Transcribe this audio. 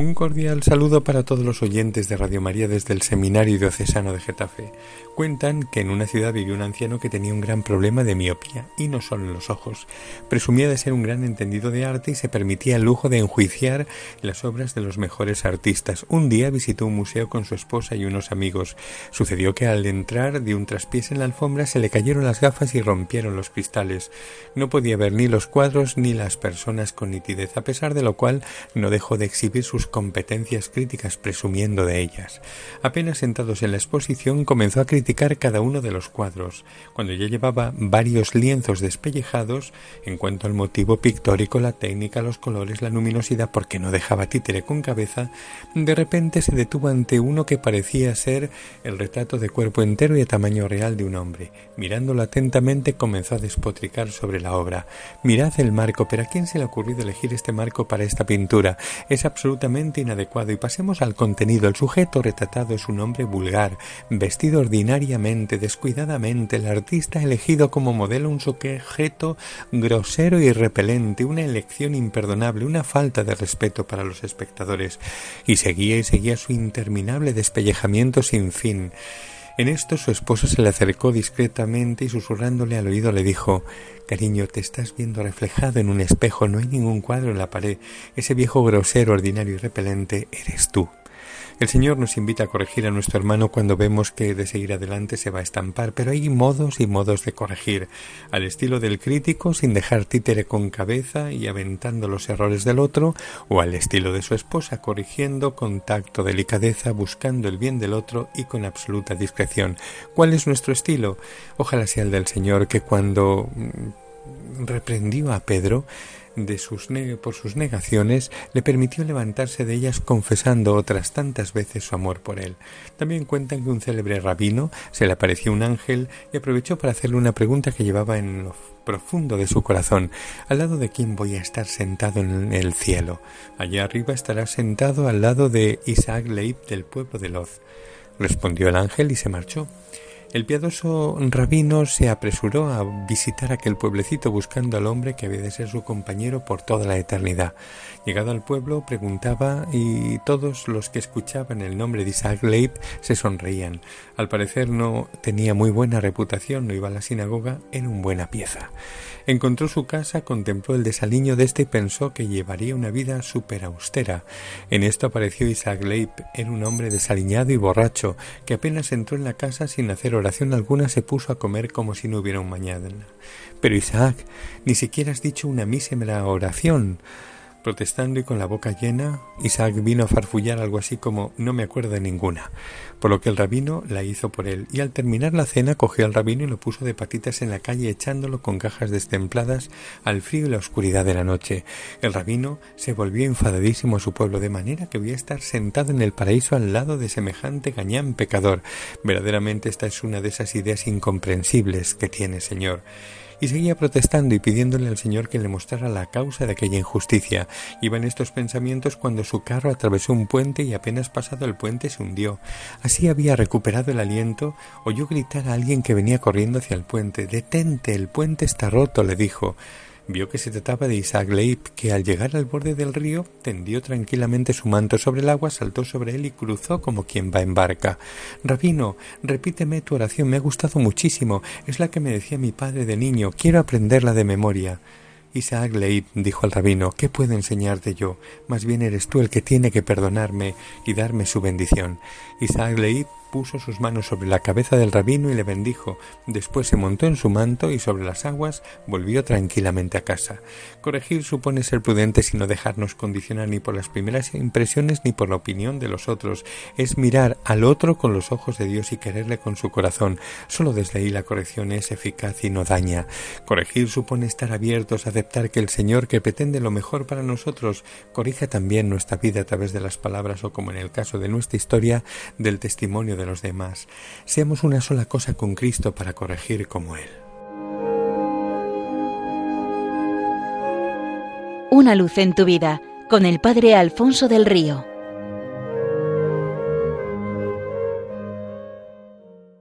Un cordial saludo para todos los oyentes de Radio María desde el Seminario Diocesano de Getafe. Cuentan que en una ciudad vivió un anciano que tenía un gran problema de miopía, y no solo en los ojos. Presumía de ser un gran entendido de arte y se permitía el lujo de enjuiciar las obras de los mejores artistas. Un día visitó un museo con su esposa y unos amigos. Sucedió que al entrar de un traspiés en la alfombra se le cayeron las gafas y rompieron los cristales. No podía ver ni los cuadros ni las personas con nitidez, a pesar de lo cual no dejó de exhibir sus competencias críticas presumiendo de ellas. Apenas sentados en la exposición comenzó a criticar cada uno de los cuadros. Cuando ya llevaba varios lienzos despellejados, en cuanto al motivo pictórico, la técnica, los colores, la luminosidad, porque no dejaba títere con cabeza, de repente se detuvo ante uno que parecía ser el retrato de cuerpo entero y de tamaño real de un hombre. Mirándolo atentamente comenzó a despotricar sobre la obra. Mirad el marco, pero ¿a quién se le ha ocurrido elegir este marco para esta pintura? Es absolutamente inadecuado y pasemos al contenido. El sujeto retratado es un hombre vulgar, vestido ordinariamente, descuidadamente. El artista ha elegido como modelo un sujeto grosero y repelente, una elección imperdonable, una falta de respeto para los espectadores. Y seguía y seguía su interminable despellejamiento sin fin. En esto su esposo se le acercó discretamente y susurrándole al oído le dijo Cariño, te estás viendo reflejado en un espejo, no hay ningún cuadro en la pared. Ese viejo grosero, ordinario y repelente eres tú. El Señor nos invita a corregir a nuestro hermano cuando vemos que de seguir adelante se va a estampar, pero hay modos y modos de corregir, al estilo del crítico, sin dejar títere con cabeza y aventando los errores del otro, o al estilo de su esposa, corrigiendo con tacto, delicadeza, buscando el bien del otro y con absoluta discreción. ¿Cuál es nuestro estilo? Ojalá sea el del Señor que cuando reprendió a Pedro, de sus por sus negaciones le permitió levantarse de ellas confesando otras tantas veces su amor por él. También cuentan que un célebre rabino se le apareció un ángel y aprovechó para hacerle una pregunta que llevaba en lo profundo de su corazón. ¿Al lado de quién voy a estar sentado en el cielo? Allá arriba estará sentado al lado de Isaac Leib del pueblo de Loz. Respondió el ángel y se marchó. El piadoso rabino se apresuró a visitar aquel pueblecito buscando al hombre que había de ser su compañero por toda la eternidad. Llegado al pueblo, preguntaba y todos los que escuchaban el nombre de Isaac Leib se sonreían. Al parecer no tenía muy buena reputación, no iba a la sinagoga en un buena pieza. Encontró su casa, contempló el desaliño de este y pensó que llevaría una vida súper austera. En esto apareció Isaac Leib, era un hombre desaliñado y borracho, que apenas entró en la casa sin hacer oración alguna se puso a comer como si no hubiera un mañana. Pero Isaac, ni siquiera has dicho una mísera oración. Protestando y con la boca llena, Isaac vino a farfullar algo así como no me acuerdo de ninguna, por lo que el rabino la hizo por él, y al terminar la cena cogió al rabino y lo puso de patitas en la calle echándolo con cajas destempladas al frío y la oscuridad de la noche. El rabino se volvió enfadadísimo a su pueblo, de manera que voy a estar sentado en el paraíso al lado de semejante gañán pecador. Verdaderamente esta es una de esas ideas incomprensibles que tiene, Señor y seguía protestando y pidiéndole al Señor que le mostrara la causa de aquella injusticia. Iba en estos pensamientos cuando su carro atravesó un puente y apenas pasado el puente se hundió. Así había recuperado el aliento, oyó gritar a alguien que venía corriendo hacia el puente. Detente, el puente está roto, le dijo. Vio que se trataba de Isaac Leib, que al llegar al borde del río tendió tranquilamente su manto sobre el agua, saltó sobre él y cruzó como quien va en barca. Rabino, repíteme tu oración, me ha gustado muchísimo. Es la que me decía mi padre de niño. Quiero aprenderla de memoria. Isaac Leib, dijo el rabino, ¿qué puedo enseñarte yo? Más bien eres tú el que tiene que perdonarme y darme su bendición. Isaac Leib puso sus manos sobre la cabeza del rabino y le bendijo. Después se montó en su manto y sobre las aguas volvió tranquilamente a casa. Corregir supone ser prudente sin no dejarnos condicionar ni por las primeras impresiones ni por la opinión de los otros. Es mirar al otro con los ojos de Dios y quererle con su corazón. Solo desde ahí la corrección es eficaz y no daña. Corregir supone estar abiertos a aceptar que el Señor, que pretende lo mejor para nosotros, corrija también nuestra vida a través de las palabras o, como en el caso de nuestra historia, del testimonio de los demás. Seamos una sola cosa con Cristo para corregir como Él. Una luz en tu vida con el Padre Alfonso del Río.